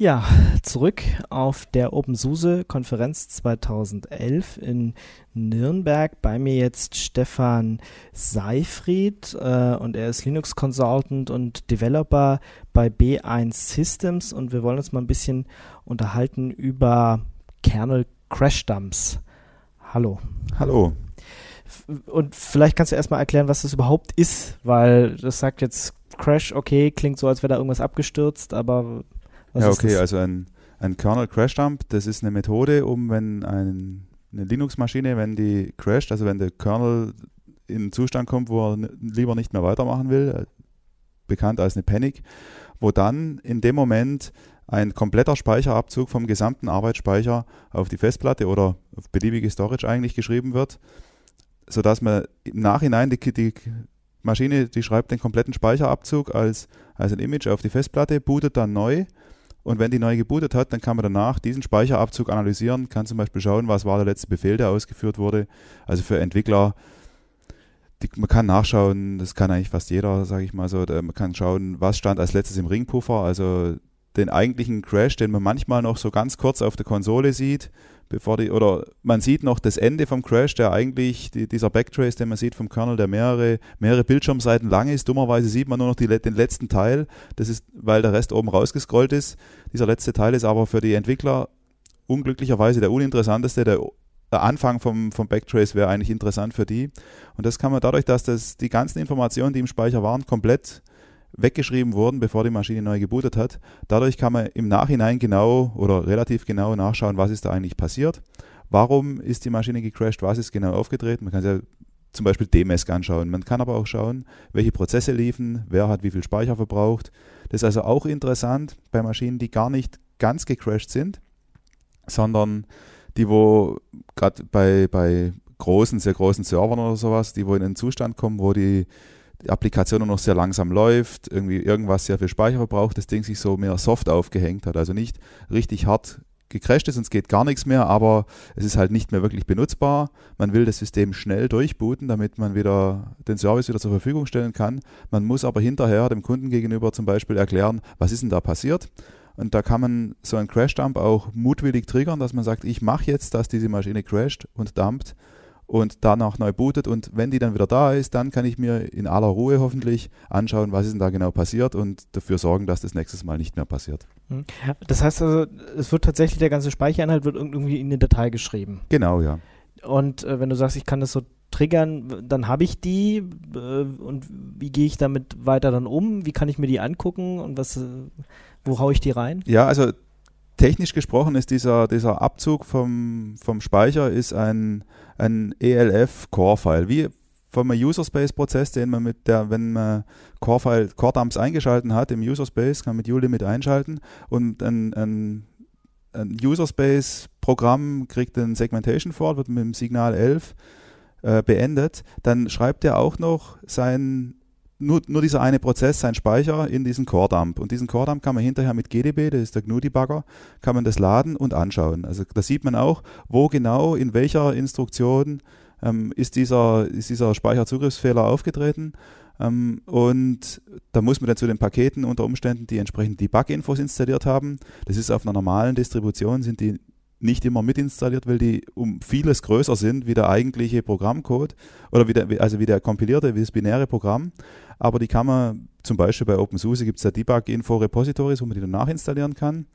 Ja, zurück auf der OpenSUSE-Konferenz 2011 in Nürnberg. Bei mir jetzt Stefan Seifried äh, und er ist Linux Consultant und Developer bei B1 Systems und wir wollen uns mal ein bisschen unterhalten über Kernel Crash Dumps. Hallo. Hallo. Und vielleicht kannst du erstmal erklären, was das überhaupt ist, weil das sagt jetzt Crash, okay, klingt so, als wäre da irgendwas abgestürzt, aber was ja, okay, also ein, ein Kernel Crash Dump, das ist eine Methode, um wenn ein, eine Linux-Maschine, wenn die crasht, also wenn der Kernel in einen Zustand kommt, wo er lieber nicht mehr weitermachen will, äh, bekannt als eine Panic, wo dann in dem Moment ein kompletter Speicherabzug vom gesamten Arbeitsspeicher auf die Festplatte oder auf beliebige Storage eigentlich geschrieben wird, sodass man im Nachhinein die, die Maschine, die schreibt den kompletten Speicherabzug als, als ein Image auf die Festplatte, bootet dann neu und wenn die neu gebootet hat, dann kann man danach diesen Speicherabzug analysieren, kann zum Beispiel schauen, was war der letzte Befehl, der ausgeführt wurde. Also für Entwickler, die, man kann nachschauen, das kann eigentlich fast jeder, sage ich mal so, man kann schauen, was stand als letztes im Ringpuffer, also den eigentlichen Crash, den man manchmal noch so ganz kurz auf der Konsole sieht, bevor die, oder man sieht noch das Ende vom Crash, der eigentlich, die, dieser Backtrace, den man sieht vom Kernel, der mehrere, mehrere Bildschirmseiten lang ist. Dummerweise sieht man nur noch die, den letzten Teil. Das ist, weil der Rest oben rausgescrollt ist. Dieser letzte Teil ist aber für die Entwickler unglücklicherweise der uninteressanteste. Der, der Anfang vom, vom Backtrace wäre eigentlich interessant für die. Und das kann man dadurch, dass das die ganzen Informationen, die im Speicher waren, komplett weggeschrieben wurden, bevor die Maschine neu gebootet hat. Dadurch kann man im Nachhinein genau oder relativ genau nachschauen, was ist da eigentlich passiert. Warum ist die Maschine gecrashed? Was ist genau aufgetreten? Man kann ja zum Beispiel DMESC anschauen. Man kann aber auch schauen, welche Prozesse liefen, wer hat wie viel Speicher verbraucht. Das ist also auch interessant bei Maschinen, die gar nicht ganz gecrashed sind, sondern die, wo gerade bei, bei großen, sehr großen Servern oder sowas, die wo in einen Zustand kommen, wo die die Applikation noch sehr langsam läuft, irgendwie irgendwas sehr viel Speicher verbraucht, das Ding sich so mehr soft aufgehängt hat. Also nicht richtig hart gecrashed ist und es geht gar nichts mehr, aber es ist halt nicht mehr wirklich benutzbar. Man will das System schnell durchbooten, damit man wieder den Service wieder zur Verfügung stellen kann. Man muss aber hinterher dem Kunden gegenüber zum Beispiel erklären, was ist denn da passiert. Und da kann man so einen Crash-Dump auch mutwillig triggern, dass man sagt, ich mache jetzt, dass diese Maschine crasht und dumpt und danach neu bootet. Und wenn die dann wieder da ist, dann kann ich mir in aller Ruhe hoffentlich anschauen, was ist denn da genau passiert und dafür sorgen, dass das nächstes Mal nicht mehr passiert. Hm. Das heißt also, es wird tatsächlich der ganze Speicherinhalt wird irgendwie in eine Datei geschrieben. Genau, ja. Und äh, wenn du sagst, ich kann das so triggern, dann habe ich die äh, und wie gehe ich damit weiter dann um? Wie kann ich mir die angucken und was, äh, wo haue ich die rein? Ja, also technisch gesprochen ist dieser, dieser Abzug vom, vom Speicher ist ein, ein ELF-Core-File, wie vom User-Space-Prozess, den man mit der, wenn man Core-File, Core-Dumps eingeschalten hat im User-Space, kann man mit ULimit einschalten und ein, ein, ein User-Space-Programm kriegt ein Segmentation Fault, wird mit dem Signal 11 äh, beendet, dann schreibt er auch noch sein nur, nur dieser eine Prozess, sein Speicher in diesen Core-Dump. Und diesen Core-Dump kann man hinterher mit GDB, das ist der GNU-Debugger, kann man das laden und anschauen. Also da sieht man auch, wo genau, in welcher Instruktion ähm, ist, dieser, ist dieser Speicherzugriffsfehler aufgetreten. Ähm, und da muss man dann zu den Paketen unter Umständen die entsprechenden Debug-Infos installiert haben. Das ist auf einer normalen Distribution, sind die nicht immer mitinstalliert, weil die um vieles größer sind wie der eigentliche Programmcode oder wie der, also wie der kompilierte, wie das binäre Programm. Aber die kann man zum Beispiel bei OpenSUSE gibt es ja Debug-Info-Repositories, wo man die dann nachinstallieren kann.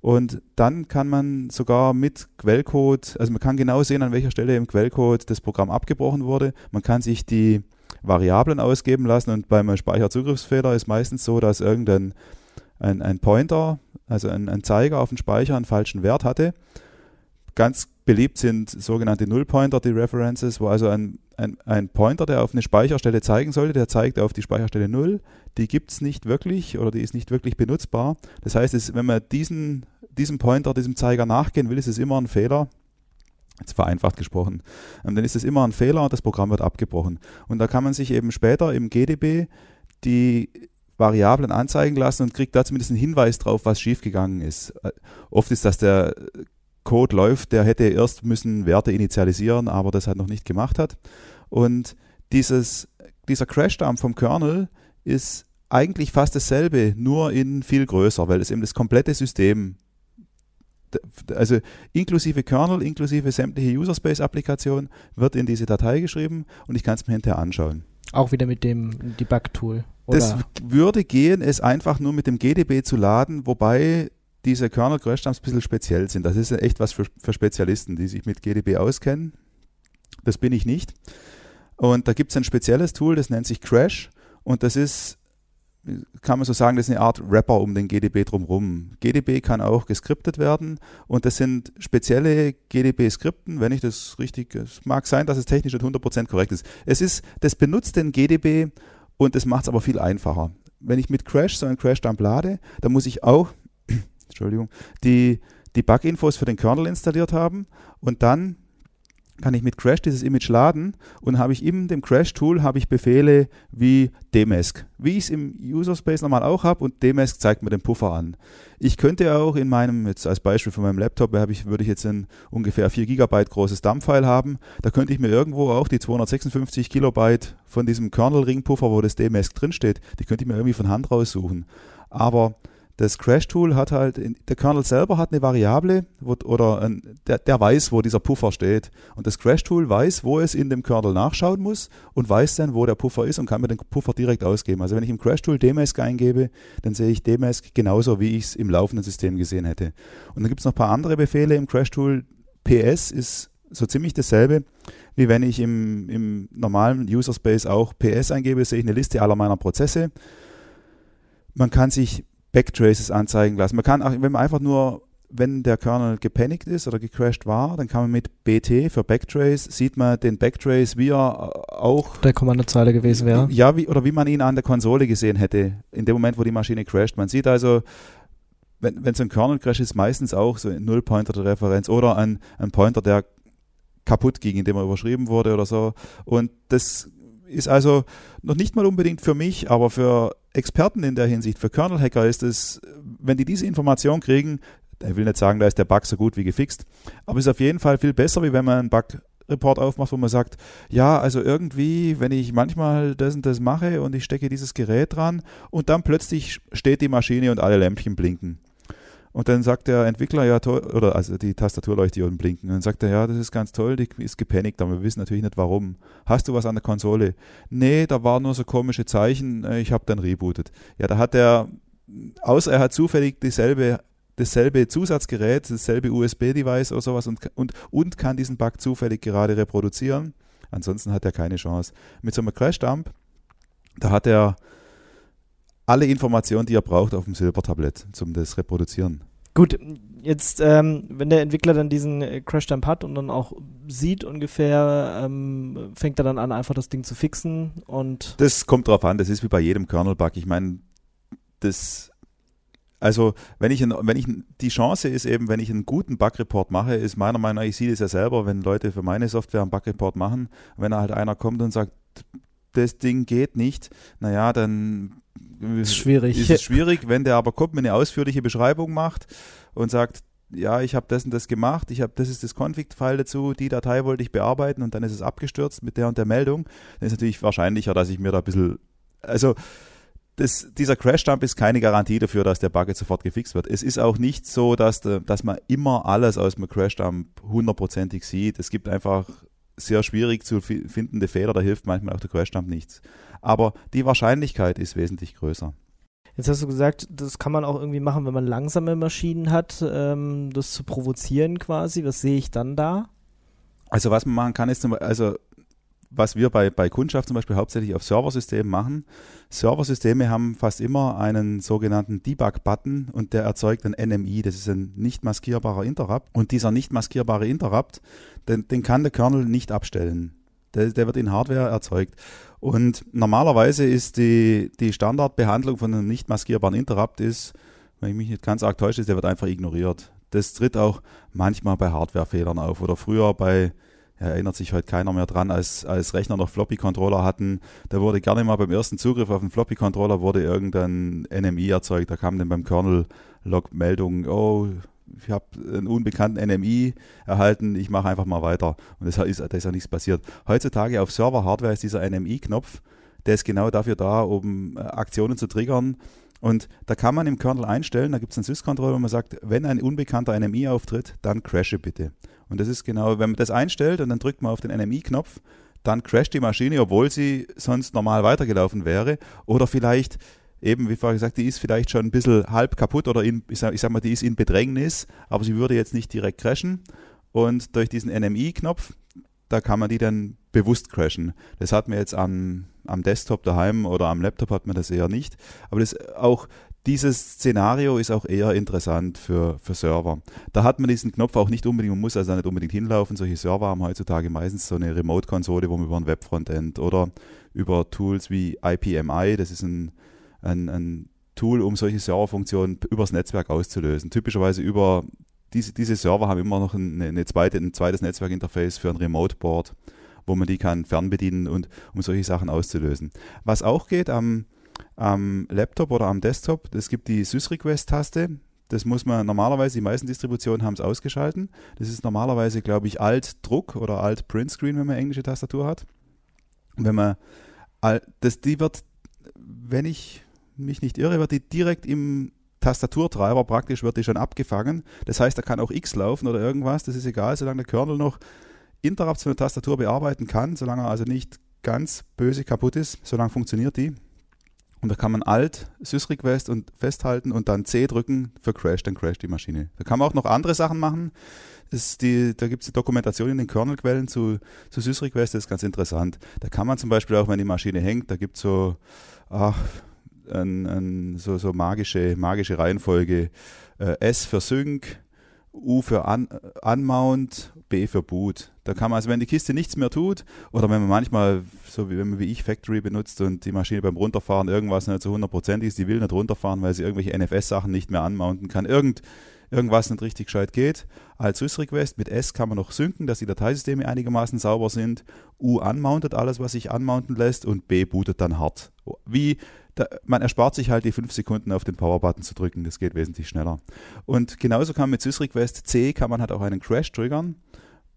Und dann kann man sogar mit Quellcode, also man kann genau sehen, an welcher Stelle im Quellcode das Programm abgebrochen wurde. Man kann sich die Variablen ausgeben lassen und beim Speicherzugriffsfehler ist meistens so, dass irgendein ein, ein Pointer, also ein, ein Zeiger auf den Speicher einen falschen Wert hatte Ganz beliebt sind sogenannte Nullpointer, die References, wo also ein, ein, ein Pointer, der auf eine Speicherstelle zeigen sollte, der zeigt auf die Speicherstelle 0. Die gibt es nicht wirklich oder die ist nicht wirklich benutzbar. Das heißt, es, wenn man diesen, diesem Pointer, diesem Zeiger nachgehen will, ist es immer ein Fehler. Jetzt vereinfacht gesprochen. Und dann ist es immer ein Fehler und das Programm wird abgebrochen. Und da kann man sich eben später im GDB die Variablen anzeigen lassen und kriegt da zumindest einen Hinweis drauf, was schiefgegangen ist. Äh, oft ist das der Code läuft, der hätte erst müssen Werte initialisieren, aber das hat noch nicht gemacht hat. Und dieses, dieser Crashdown vom Kernel ist eigentlich fast dasselbe, nur in viel größer, weil es eben das komplette System, also inklusive Kernel, inklusive sämtliche User Space Applikationen, wird in diese Datei geschrieben und ich kann es mir hinterher anschauen. Auch wieder mit dem Debug-Tool. Das würde gehen, es einfach nur mit dem GDB zu laden, wobei diese Kernel Crash ein bisschen speziell sind. Das ist echt was für, für Spezialisten, die sich mit GDB auskennen. Das bin ich nicht. Und da gibt es ein spezielles Tool, das nennt sich Crash. Und das ist, kann man so sagen, das ist eine Art Wrapper um den GDB drumherum. GDB kann auch geskriptet werden und das sind spezielle GDB-Skripten, wenn ich das richtig, es mag sein, dass es technisch nicht 100% korrekt ist. Es ist, das benutzt den GDB und das macht es aber viel einfacher. Wenn ich mit Crash so einen Crash-Dump lade, dann muss ich auch, Entschuldigung, die, die Bug-Infos für den Kernel installiert haben und dann kann ich mit Crash dieses Image laden und habe ich in dem Crash-Tool habe ich Befehle wie dmask, wie ich es im User Space normal auch habe und dmask zeigt mir den Puffer an. Ich könnte auch in meinem, jetzt als Beispiel von meinem Laptop, ich, würde ich jetzt ein ungefähr 4 GB großes Dump-File haben, da könnte ich mir irgendwo auch die 256 Kilobyte von diesem Kernel-Ring-Puffer, wo das dmask drinsteht, die könnte ich mir irgendwie von Hand raussuchen. Aber das Crash-Tool hat halt, der Kernel selber hat eine Variable wo, oder ein, der, der weiß, wo dieser Puffer steht. Und das Crash-Tool weiß, wo es in dem Kernel nachschauen muss und weiß dann, wo der Puffer ist und kann mir den Puffer direkt ausgeben. Also wenn ich im Crash-Tool dmask eingebe, dann sehe ich dmask genauso, wie ich es im laufenden System gesehen hätte. Und dann gibt es noch ein paar andere Befehle im Crash-Tool. PS ist so ziemlich dasselbe, wie wenn ich im, im normalen User Space auch PS eingebe, sehe ich eine Liste aller meiner Prozesse. Man kann sich Backtraces anzeigen lassen. Man kann auch, wenn man einfach nur, wenn der Kernel gepanikt ist oder gecrashed war, dann kann man mit BT für Backtrace, sieht man den Backtrace, wie er auch der Kommandozeile gewesen wäre. Ja, wie, oder wie man ihn an der Konsole gesehen hätte, in dem Moment, wo die Maschine crasht. Man sieht also, wenn, wenn so ein Kernel-Crash ist, meistens auch so ein Null-Pointer der Referenz oder ein, ein Pointer, der kaputt ging, indem er überschrieben wurde oder so. Und das ist also noch nicht mal unbedingt für mich, aber für Experten in der Hinsicht, für Kernel-Hacker ist es, wenn die diese Information kriegen, ich will nicht sagen, da ist der Bug so gut wie gefixt, aber ist auf jeden Fall viel besser, wie wenn man einen Bug Report aufmacht, wo man sagt, ja, also irgendwie, wenn ich manchmal das und das mache und ich stecke dieses Gerät dran und dann plötzlich steht die Maschine und alle Lämpchen blinken. Und dann sagt der Entwickler, ja toll, oder also die Tastaturleuchtdioden blinken. Und dann sagt er, ja, das ist ganz toll, die ist gepanikt, aber wir wissen natürlich nicht warum. Hast du was an der Konsole? Nee, da waren nur so komische Zeichen, äh, ich habe dann rebootet. Ja, da hat er, außer er hat zufällig dieselbe dasselbe Zusatzgerät, dasselbe USB-Device oder sowas und, und, und kann diesen Bug zufällig gerade reproduzieren. Ansonsten hat er keine Chance. Mit so einem Crash-Dump, da hat er alle Informationen, die er braucht, auf dem Silbertablett zum das reproduzieren. Gut, jetzt, ähm, wenn der Entwickler dann diesen äh, Crash-Dump hat und dann auch sieht ungefähr, ähm, fängt er dann an, einfach das Ding zu fixen und. Das kommt drauf an, das ist wie bei jedem Kernel-Bug. Ich meine, das. Also, wenn ich, wenn ich, die Chance ist eben, wenn ich einen guten Bug-Report mache, ist meiner Meinung nach, ich sehe das ja selber, wenn Leute für meine Software einen Bug-Report machen, wenn da halt einer kommt und sagt, das Ding geht nicht, naja, dann ist schwierig. Ist es schwierig, wenn der aber kommt, mir eine ausführliche Beschreibung macht und sagt, ja, ich habe das und das gemacht, ich habe das ist das Config-File dazu, die Datei wollte ich bearbeiten und dann ist es abgestürzt mit der und der Meldung, dann ist natürlich wahrscheinlicher, dass ich mir da ein bisschen, also das, dieser Crash-Dump ist keine Garantie dafür, dass der Bug jetzt sofort gefixt wird. Es ist auch nicht so, dass, dass man immer alles aus dem Crash-Dump hundertprozentig sieht. Es gibt einfach sehr schwierig zu findende Fehler, da hilft manchmal auch der Crash-Dump nichts. Aber die Wahrscheinlichkeit ist wesentlich größer. Jetzt hast du gesagt, das kann man auch irgendwie machen, wenn man langsame Maschinen hat, ähm, das zu provozieren quasi. Was sehe ich dann da? Also was man machen kann, ist, also was wir bei, bei Kundschaft zum Beispiel hauptsächlich auf Serversystemen machen. Serversysteme haben fast immer einen sogenannten Debug-Button und der erzeugt ein NMI, das ist ein nicht maskierbarer Interrupt. Und dieser nicht maskierbare Interrupt, den, den kann der Kernel nicht abstellen. Der, der wird in Hardware erzeugt. Und normalerweise ist die, die Standardbehandlung von einem nicht maskierbaren Interrupt ist, wenn ich mich nicht ganz arg täusche, der wird einfach ignoriert. Das tritt auch manchmal bei Hardwarefehlern auf oder früher bei erinnert sich heute keiner mehr dran, als, als Rechner noch Floppy-Controller hatten. Da wurde gerne mal beim ersten Zugriff auf den Floppy-Controller wurde irgendein NMI erzeugt. Da kam dann beim Kernel-Log-Meldung, oh, ich habe einen unbekannten NMI erhalten, ich mache einfach mal weiter. Und das ist, da ist ja nichts passiert. Heutzutage auf Server-Hardware ist dieser NMI-Knopf, der ist genau dafür da, um äh, Aktionen zu triggern. Und da kann man im Kernel einstellen, da gibt es einen Sys-Control, wo man sagt, wenn ein unbekannter NMI auftritt, dann crashe bitte. Und das ist genau, wenn man das einstellt und dann drückt man auf den NMI-Knopf, dann crasht die Maschine, obwohl sie sonst normal weitergelaufen wäre. Oder vielleicht, eben wie vorher gesagt, die ist vielleicht schon ein bisschen halb kaputt oder in, ich, sag, ich sag mal, die ist in Bedrängnis, aber sie würde jetzt nicht direkt crashen. Und durch diesen NMI-Knopf, da kann man die dann bewusst crashen. Das hat man jetzt am, am Desktop daheim oder am Laptop hat man das eher nicht. Aber das auch dieses Szenario ist auch eher interessant für, für Server. Da hat man diesen Knopf auch nicht unbedingt, man muss also nicht unbedingt hinlaufen. Solche Server haben heutzutage meistens so eine Remote-Konsole, wo man über ein Web-Frontend oder über Tools wie IPMI, das ist ein, ein, ein Tool, um solche Serverfunktionen übers Netzwerk auszulösen. Typischerweise über diese, diese Server haben immer noch eine, eine zweite, ein zweites Netzwerkinterface für ein Remote-Board, wo man die kann fernbedienen und um solche Sachen auszulösen. Was auch geht am am Laptop oder am Desktop. Es gibt die SysRequest-Taste. Das muss man normalerweise, die meisten Distributionen haben es ausgeschalten. Das ist normalerweise, glaube ich, Alt-Druck oder Alt-Print-Screen, wenn man englische Tastatur hat. Wenn man, das, die wird, wenn ich mich nicht irre, wird die direkt im Tastaturtreiber praktisch wird die schon abgefangen. Das heißt, da kann auch X laufen oder irgendwas, das ist egal, solange der Kernel noch Interrupts von der Tastatur bearbeiten kann, solange er also nicht ganz böse kaputt ist, solange funktioniert die. Und da kann man Alt, SysRequest und festhalten und dann C drücken für Crash, dann crasht die Maschine. Da kann man auch noch andere Sachen machen. Die, da gibt es die Dokumentation in den Kernelquellen zu, zu SysRequest, das ist ganz interessant. Da kann man zum Beispiel auch, wenn die Maschine hängt, da gibt es so, ein, ein, so, so magische, magische Reihenfolge. Äh, S für Sync, U für Un Unmount, B für Boot. Da kann man, also wenn die Kiste nichts mehr tut, oder wenn man manchmal, so wie, wenn man wie ich Factory benutzt und die Maschine beim Runterfahren irgendwas nicht so hundertprozentig ist, die will nicht runterfahren, weil sie irgendwelche NFS-Sachen nicht mehr anmounten kann, irgend, irgendwas nicht richtig gescheit geht. Als SysRequest mit S kann man noch synken, dass die Dateisysteme einigermaßen sauber sind. U unmountet alles, was sich unmounten lässt und B bootet dann hart. Wie da, man erspart sich halt die fünf Sekunden auf den Power-Button zu drücken. Das geht wesentlich schneller. Und genauso kann man mit SysRequest C kann man halt auch einen Crash triggern,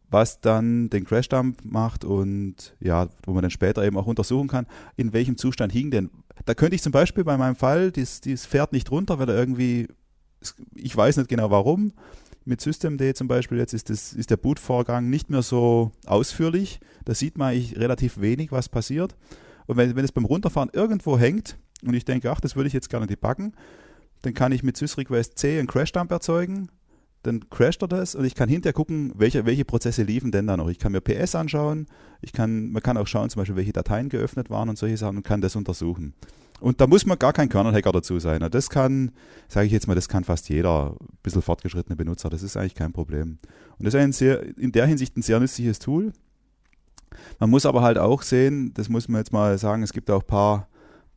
was dann den Crash-Dump macht und ja, wo man dann später eben auch untersuchen kann, in welchem Zustand hing denn. Da könnte ich zum Beispiel bei meinem Fall, das, das fährt nicht runter, weil er irgendwie, ich weiß nicht genau warum, mit Systemd zum Beispiel jetzt ist, das, ist der Bootvorgang nicht mehr so ausführlich. Da sieht man eigentlich relativ wenig, was passiert. Und wenn, wenn es beim Runterfahren irgendwo hängt, und ich denke, ach, das würde ich jetzt gerne debuggen, dann kann ich mit SysRequest C einen Crash-Dump erzeugen, dann crasht er das und ich kann hinterher gucken, welche, welche Prozesse liefen denn da noch. Ich kann mir PS anschauen, ich kann, man kann auch schauen, zum Beispiel, welche Dateien geöffnet waren und solche Sachen und kann das untersuchen. Und da muss man gar kein Kernel-Hacker dazu sein. Das kann, sage ich jetzt mal, das kann fast jeder ein bisschen fortgeschrittene Benutzer. Das ist eigentlich kein Problem. Und das ist ein sehr, in der Hinsicht ein sehr nützliches Tool. Man muss aber halt auch sehen, das muss man jetzt mal sagen, es gibt auch ein paar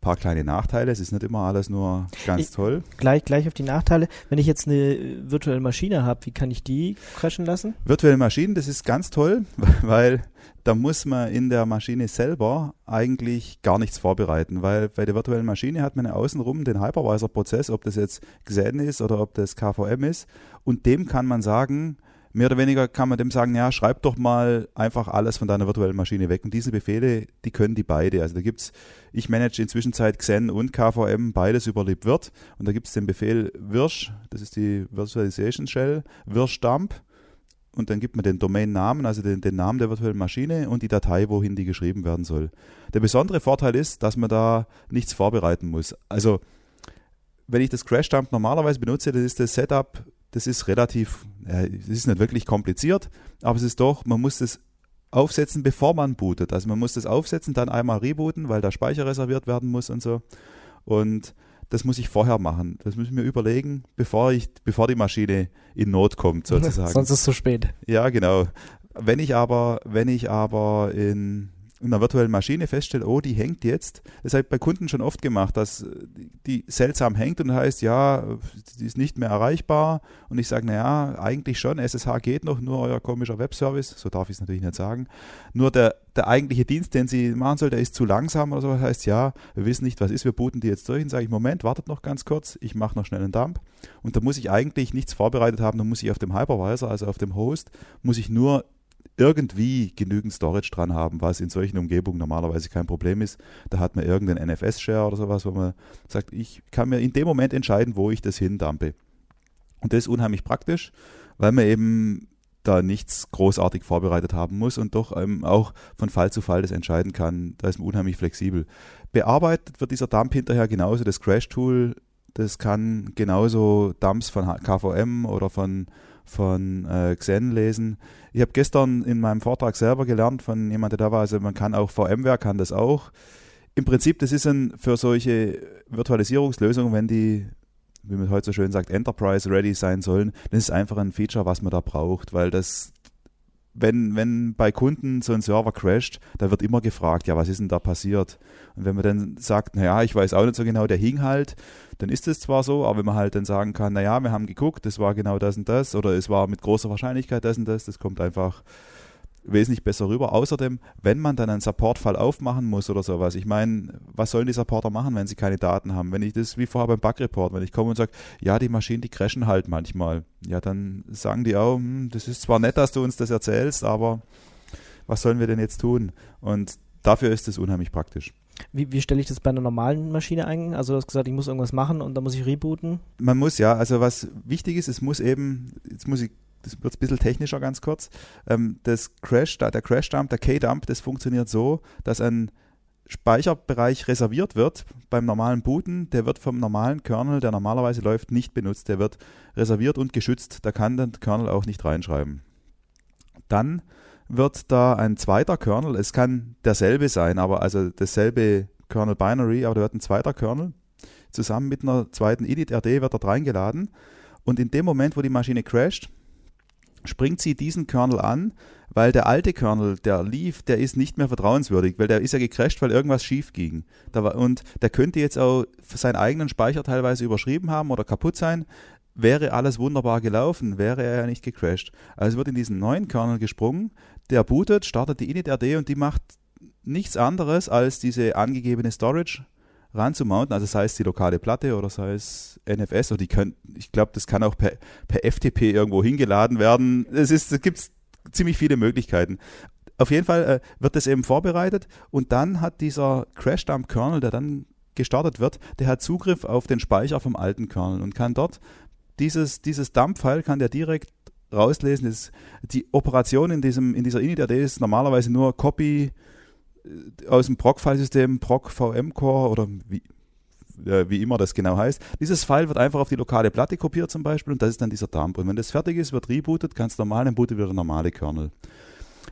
paar kleine Nachteile. Es ist nicht immer alles nur ganz ich, toll. Gleich, gleich auf die Nachteile. Wenn ich jetzt eine virtuelle Maschine habe, wie kann ich die crashen lassen? Virtuelle Maschinen, das ist ganz toll, weil da muss man in der Maschine selber eigentlich gar nichts vorbereiten, weil bei der virtuellen Maschine hat man außenrum den Hypervisor-Prozess, ob das jetzt Xen ist oder ob das KVM ist, und dem kann man sagen, mehr oder weniger kann man dem sagen, ja, schreib doch mal einfach alles von deiner virtuellen Maschine weg. Und diese Befehle, die können die beide. Also da gibt es, ich manage inzwischen Xen und KVM, beides über libvirt. Und da gibt es den Befehl wirsch, das ist die Virtualization Shell, wirschdump. Und dann gibt man den Domain-Namen, also den, den Namen der virtuellen Maschine und die Datei, wohin die geschrieben werden soll. Der besondere Vorteil ist, dass man da nichts vorbereiten muss. Also wenn ich das Crash-Dump normalerweise benutze, das ist das Setup das ist relativ, es äh, ist nicht wirklich kompliziert, aber es ist doch, man muss das aufsetzen, bevor man bootet. Also man muss das aufsetzen, dann einmal rebooten, weil der Speicher reserviert werden muss und so. Und das muss ich vorher machen. Das muss ich mir überlegen, bevor ich, bevor die Maschine in Not kommt, sozusagen. Sonst ist es zu spät. Ja, genau. Wenn ich aber, wenn ich aber in, in einer virtuellen Maschine feststelle, oh, die hängt jetzt. Das habe ich bei Kunden schon oft gemacht, dass die seltsam hängt und heißt, ja, die ist nicht mehr erreichbar. Und ich sage, naja, eigentlich schon, SSH geht noch, nur euer komischer Webservice, so darf ich es natürlich nicht sagen. Nur der, der eigentliche Dienst, den sie machen soll, der ist zu langsam oder so. Das heißt, ja, wir wissen nicht, was ist, wir booten die jetzt durch. Und sage ich, Moment, wartet noch ganz kurz, ich mache noch schnell einen Dump. Und da muss ich eigentlich nichts vorbereitet haben, da muss ich auf dem Hypervisor, also auf dem Host, muss ich nur irgendwie genügend Storage dran haben, was in solchen Umgebungen normalerweise kein Problem ist. Da hat man irgendeinen NFS-Share oder sowas, wo man sagt, ich kann mir in dem Moment entscheiden, wo ich das hindampe. Und das ist unheimlich praktisch, weil man eben da nichts großartig vorbereitet haben muss und doch ähm, auch von Fall zu Fall das entscheiden kann. Da ist man unheimlich flexibel. Bearbeitet wird dieser Dump hinterher genauso. Das Crash-Tool, das kann genauso Dumps von KVM oder von von äh, Xen lesen. Ich habe gestern in meinem Vortrag selber gelernt von jemandem, der da war, also man kann auch VMware kann das auch. Im Prinzip, das ist ein für solche Virtualisierungslösungen, wenn die, wie man heute so schön sagt, Enterprise ready sein sollen, das ist einfach ein Feature, was man da braucht, weil das wenn, wenn bei Kunden so ein Server crasht, da wird immer gefragt, ja, was ist denn da passiert? Und wenn man dann sagt, naja, ich weiß auch nicht so genau, der hing halt, dann ist es zwar so, aber wenn man halt dann sagen kann, naja, wir haben geguckt, es war genau das und das oder es war mit großer Wahrscheinlichkeit das und das, das kommt einfach wesentlich besser rüber. Außerdem, wenn man dann einen Supportfall aufmachen muss oder sowas, ich meine, was sollen die Supporter machen, wenn sie keine Daten haben? Wenn ich das wie vorher beim Bug-Report, wenn ich komme und sage, ja, die Maschinen, die crashen halt manchmal, ja, dann sagen die auch, hm, das ist zwar nett, dass du uns das erzählst, aber was sollen wir denn jetzt tun? Und dafür ist es unheimlich praktisch. Wie, wie stelle ich das bei einer normalen Maschine ein? Also du hast gesagt, ich muss irgendwas machen und dann muss ich rebooten? Man muss ja, also was wichtig ist, es muss eben, jetzt muss ich das wird ein bisschen technischer ganz kurz. Ähm, das Crash, der Crash-Dump, der K-Dump, das funktioniert so, dass ein Speicherbereich reserviert wird beim normalen Booten. Der wird vom normalen Kernel, der normalerweise läuft, nicht benutzt. Der wird reserviert und geschützt. Da kann der Kernel auch nicht reinschreiben. Dann wird da ein zweiter Kernel, es kann derselbe sein, aber also dasselbe Kernel Binary, aber da wird ein zweiter Kernel zusammen mit einer zweiten init-rd wird dort reingeladen. Und in dem Moment, wo die Maschine crasht, springt sie diesen Kernel an, weil der alte Kernel, der lief, der ist nicht mehr vertrauenswürdig, weil der ist ja gecrashed, weil irgendwas schief ging. War, und der könnte jetzt auch seinen eigenen Speicher teilweise überschrieben haben oder kaputt sein. Wäre alles wunderbar gelaufen, wäre er ja nicht gecrashed. Also wird in diesen neuen Kernel gesprungen, der bootet, startet die init-rd und die macht nichts anderes als diese angegebene Storage ranzumounten, also sei es die lokale Platte oder sei es NFS oder die können, ich glaube, das kann auch per, per FTP irgendwo hingeladen werden. Es es gibt ziemlich viele Möglichkeiten. Auf jeden Fall äh, wird das eben vorbereitet und dann hat dieser Crash-Dump-Kernel, der dann gestartet wird, der hat Zugriff auf den Speicher vom alten Kernel und kann dort dieses, dieses Dump-File kann der direkt rauslesen. Das, die Operation in, diesem, in dieser init ist normalerweise nur Copy, aus dem Proc-Filesystem, Proc VM Core oder wie, äh, wie immer das genau heißt. Dieses File wird einfach auf die lokale Platte kopiert zum Beispiel und das ist dann dieser Dump. Und wenn das fertig ist, wird rebootet, ganz normal, dann bootet wieder der normale Kernel.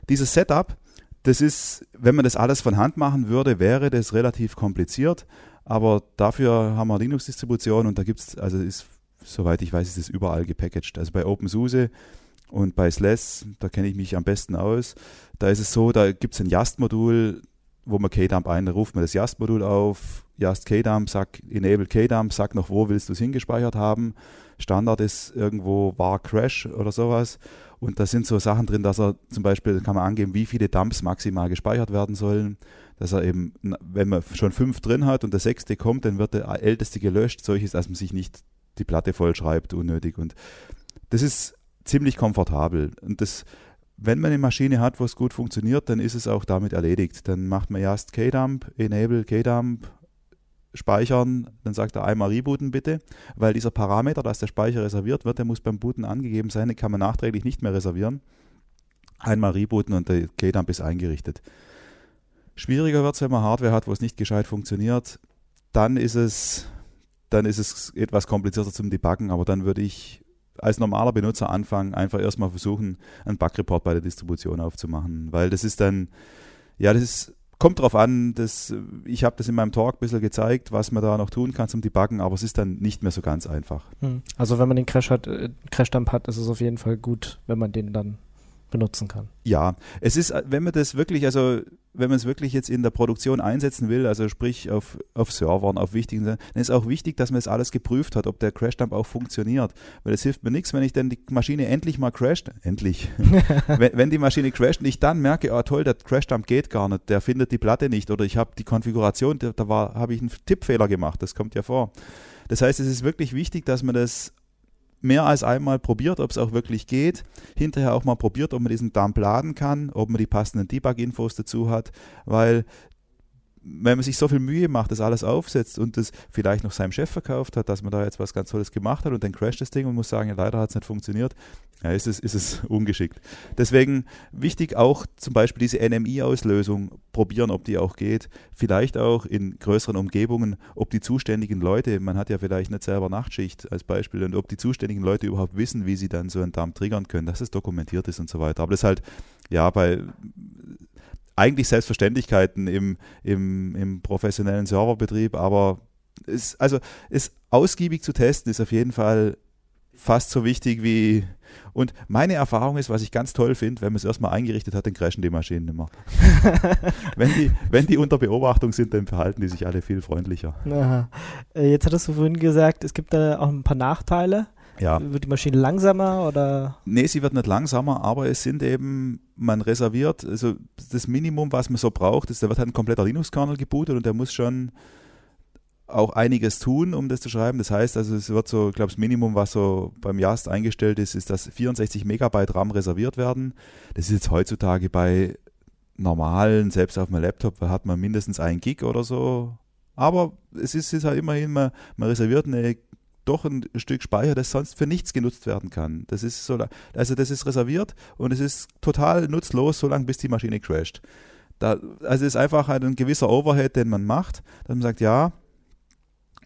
Dieses Setup, das ist, wenn man das alles von Hand machen würde, wäre das relativ kompliziert, aber dafür haben wir Linux-Distribution und da gibt es, also ist, soweit ich weiß, ist es überall gepackaged. Also bei OpenSUSE und bei SLES, da kenne ich mich am besten aus, da ist es so, da gibt es ein Yast-Modul, wo man KDump ein, ruft man das Yast-Modul auf, Yast KDump, sag Enable KDump, sag noch, wo willst du es hingespeichert haben. Standard ist irgendwo war Crash oder sowas. Und da sind so Sachen drin, dass er zum Beispiel kann man angeben, wie viele Dumps maximal gespeichert werden sollen. Dass er eben, wenn man schon fünf drin hat und der sechste kommt, dann wird der älteste gelöscht. Solches, dass man sich nicht die Platte voll schreibt, unnötig. Und das ist ziemlich komfortabel. Und das, wenn man eine Maschine hat, wo es gut funktioniert, dann ist es auch damit erledigt. Dann macht man erst KDump, Enable KDump, speichern, dann sagt er einmal rebooten bitte, weil dieser Parameter, dass der Speicher reserviert wird, der muss beim Booten angegeben sein, den kann man nachträglich nicht mehr reservieren. Einmal rebooten und der KDump ist eingerichtet. Schwieriger wird es, wenn man Hardware hat, wo es nicht gescheit funktioniert. Dann ist es, dann ist es etwas komplizierter zum Debuggen, aber dann würde ich als normaler Benutzer anfangen, einfach erstmal versuchen, einen Bug-Report bei der Distribution aufzumachen, weil das ist dann, ja, das ist, kommt drauf an, dass, ich habe das in meinem Talk ein bisschen gezeigt, was man da noch tun kann zum Debuggen, aber es ist dann nicht mehr so ganz einfach. Hm. Also wenn man den Crash hat, äh, Crash-Dump hat, ist es auf jeden Fall gut, wenn man den dann benutzen kann. Ja, es ist, wenn man das wirklich, also wenn man es wirklich jetzt in der Produktion einsetzen will, also sprich auf, auf Servern, auf wichtigen, dann ist auch wichtig, dass man das alles geprüft hat, ob der Crashdump auch funktioniert. Weil es hilft mir nichts, wenn ich dann die Maschine endlich mal crasht, endlich, wenn, wenn, die Maschine crasht und ich dann merke, oh toll, der Crashdump geht gar nicht, der findet die Platte nicht oder ich habe die Konfiguration, da, da habe ich einen Tippfehler gemacht, das kommt ja vor. Das heißt, es ist wirklich wichtig, dass man das mehr als einmal probiert, ob es auch wirklich geht. Hinterher auch mal probiert, ob man diesen Dump laden kann, ob man die passenden Debug-Infos dazu hat, weil wenn man sich so viel Mühe macht, das alles aufsetzt und das vielleicht noch seinem Chef verkauft hat, dass man da jetzt was ganz Tolles gemacht hat und dann crasht das Ding und muss sagen, ja, leider hat es nicht funktioniert, ja, ist es, ist es ungeschickt. Deswegen wichtig auch zum Beispiel diese NMI-Auslösung probieren, ob die auch geht. Vielleicht auch in größeren Umgebungen, ob die zuständigen Leute, man hat ja vielleicht nicht selber Nachtschicht als Beispiel, und ob die zuständigen Leute überhaupt wissen, wie sie dann so einen Dump triggern können, dass es dokumentiert ist und so weiter. Aber das ist halt, ja, bei eigentlich Selbstverständlichkeiten im, im, im professionellen Serverbetrieb, aber es, also es ausgiebig zu testen ist auf jeden Fall fast so wichtig wie. Und meine Erfahrung ist, was ich ganz toll finde, wenn man es erstmal eingerichtet hat, dann crashen die Maschinen immer. wenn, die, wenn die unter Beobachtung sind, dann verhalten die sich alle viel freundlicher. Aha. Äh, jetzt hattest du vorhin gesagt, es gibt da auch ein paar Nachteile. Ja. Wird die Maschine langsamer oder? Nee, sie wird nicht langsamer, aber es sind eben, man reserviert, also das Minimum, was man so braucht, ist, da wird halt ein kompletter Linux-Kernel gebootet und der muss schon auch einiges tun, um das zu schreiben. Das heißt, also es wird so, ich glaube, das Minimum, was so beim JAST eingestellt ist, ist, dass 64 Megabyte RAM reserviert werden. Das ist jetzt heutzutage bei normalen, selbst auf meinem Laptop, hat man mindestens ein Gig oder so. Aber es ist, ist halt immerhin, man, man reserviert eine doch ein Stück Speicher, das sonst für nichts genutzt werden kann. Das ist so, also das ist reserviert und es ist total nutzlos, solange bis die Maschine crasht. Da, also es ist einfach ein gewisser Overhead, den man macht, dass man sagt, ja,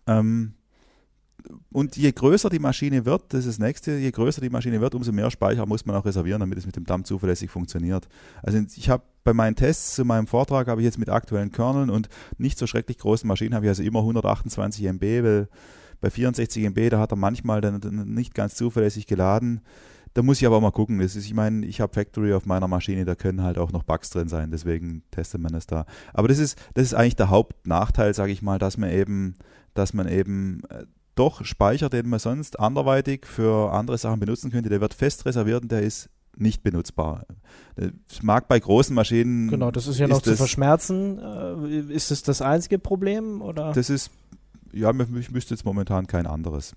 ähm, und je größer die Maschine wird, das ist das nächste, je größer die Maschine wird, umso mehr Speicher muss man auch reservieren, damit es mit dem Dump zuverlässig funktioniert. Also ich habe bei meinen Tests zu meinem Vortrag habe ich jetzt mit aktuellen Kerneln und nicht so schrecklich großen Maschinen habe ich also immer 128 MB, weil bei 64 MB, da hat er manchmal dann, nicht ganz zuverlässig geladen. Da muss ich aber mal gucken. Das ist, ich meine, ich habe Factory auf meiner Maschine, da können halt auch noch Bugs drin sein, deswegen testet man das da. Aber das ist, das ist eigentlich der Hauptnachteil, sage ich mal, dass man eben, dass man eben äh, doch Speicher, den man sonst anderweitig für andere Sachen benutzen könnte, der wird fest reserviert und der ist nicht benutzbar. Es mag bei großen Maschinen. Genau, das ist ja noch ist zu verschmerzen. Äh, ist es das einzige Problem? Oder? Das ist ja, ich wüsste jetzt momentan kein anderes.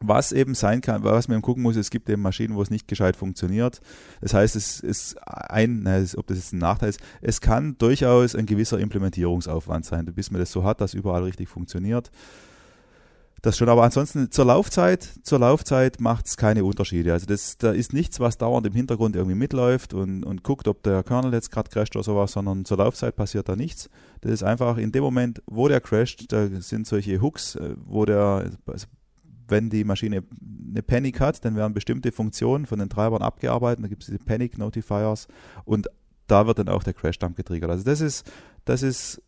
Was eben sein kann, was man gucken muss, es gibt eben Maschinen, wo es nicht gescheit funktioniert. Das heißt, es ist ein, ob das jetzt ein Nachteil ist, es kann durchaus ein gewisser Implementierungsaufwand sein, bis man das so hat, dass überall richtig funktioniert. Das schon, aber ansonsten zur Laufzeit, zur Laufzeit macht es keine Unterschiede. Also das, da ist nichts, was dauernd im Hintergrund irgendwie mitläuft und, und guckt, ob der Kernel jetzt gerade crasht oder sowas, sondern zur Laufzeit passiert da nichts. Das ist einfach in dem Moment, wo der crasht, da sind solche Hooks, äh, wo der, also wenn die Maschine eine Panic hat, dann werden bestimmte Funktionen von den Treibern abgearbeitet, da gibt es diese Panic Notifiers und da wird dann auch der Crash-Dump getriggert. Also das ist, das ist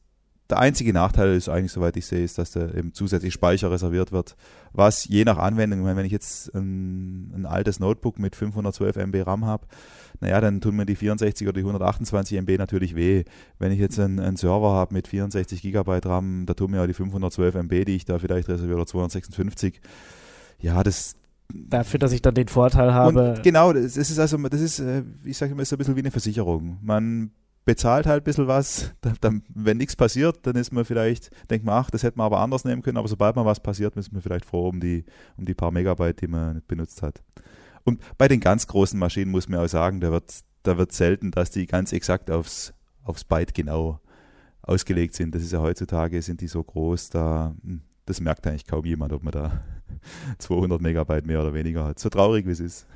der einzige Nachteil ist eigentlich, soweit ich sehe, ist, dass da eben zusätzlich Speicher reserviert wird, was je nach Anwendung, wenn ich jetzt ein, ein altes Notebook mit 512 MB RAM habe, naja, dann tun mir die 64 oder die 128 MB natürlich weh. Wenn ich jetzt einen, einen Server habe mit 64 GB RAM, da tun mir ja die 512 MB, die ich da vielleicht reserviere, oder 256. Ja, das, dafür, dass ich dann den Vorteil habe. Und genau, das ist also, das ist, äh, ich sage immer, so ein bisschen wie eine Versicherung. Man bezahlt halt ein bisschen was. Dann, wenn nichts passiert, dann ist man vielleicht, denkt man, ach, das hätte man aber anders nehmen können, aber sobald mal was passiert, ist man vielleicht froh um die, um die paar Megabyte, die man benutzt hat. Und bei den ganz großen Maschinen muss man auch sagen, da wird, da wird selten, dass die ganz exakt aufs, aufs Byte genau ausgelegt sind. Das ist ja heutzutage, sind die so groß, da, hm, das merkt eigentlich kaum jemand, ob man da 200 Megabyte mehr oder weniger hat. So traurig wie es ist.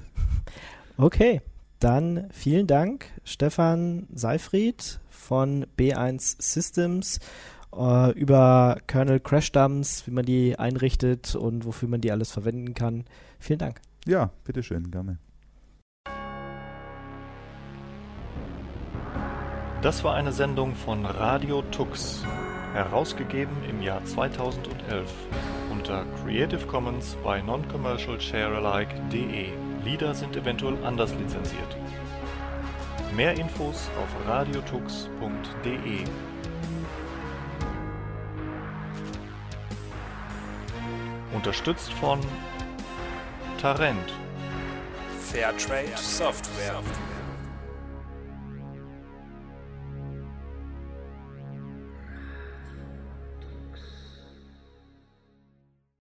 Okay, dann vielen Dank, Stefan Seifried von B1 Systems äh, über Kernel Crash Dumps, wie man die einrichtet und wofür man die alles verwenden kann. Vielen Dank. Ja, bitteschön, gerne. Das war eine Sendung von Radio Tux, herausgegeben im Jahr 2011 unter Creative Commons bei noncommercialsharealike.de. Lieder sind eventuell anders lizenziert. Mehr Infos auf radiotux.de. Unterstützt von Tarent. Fairtrade Software.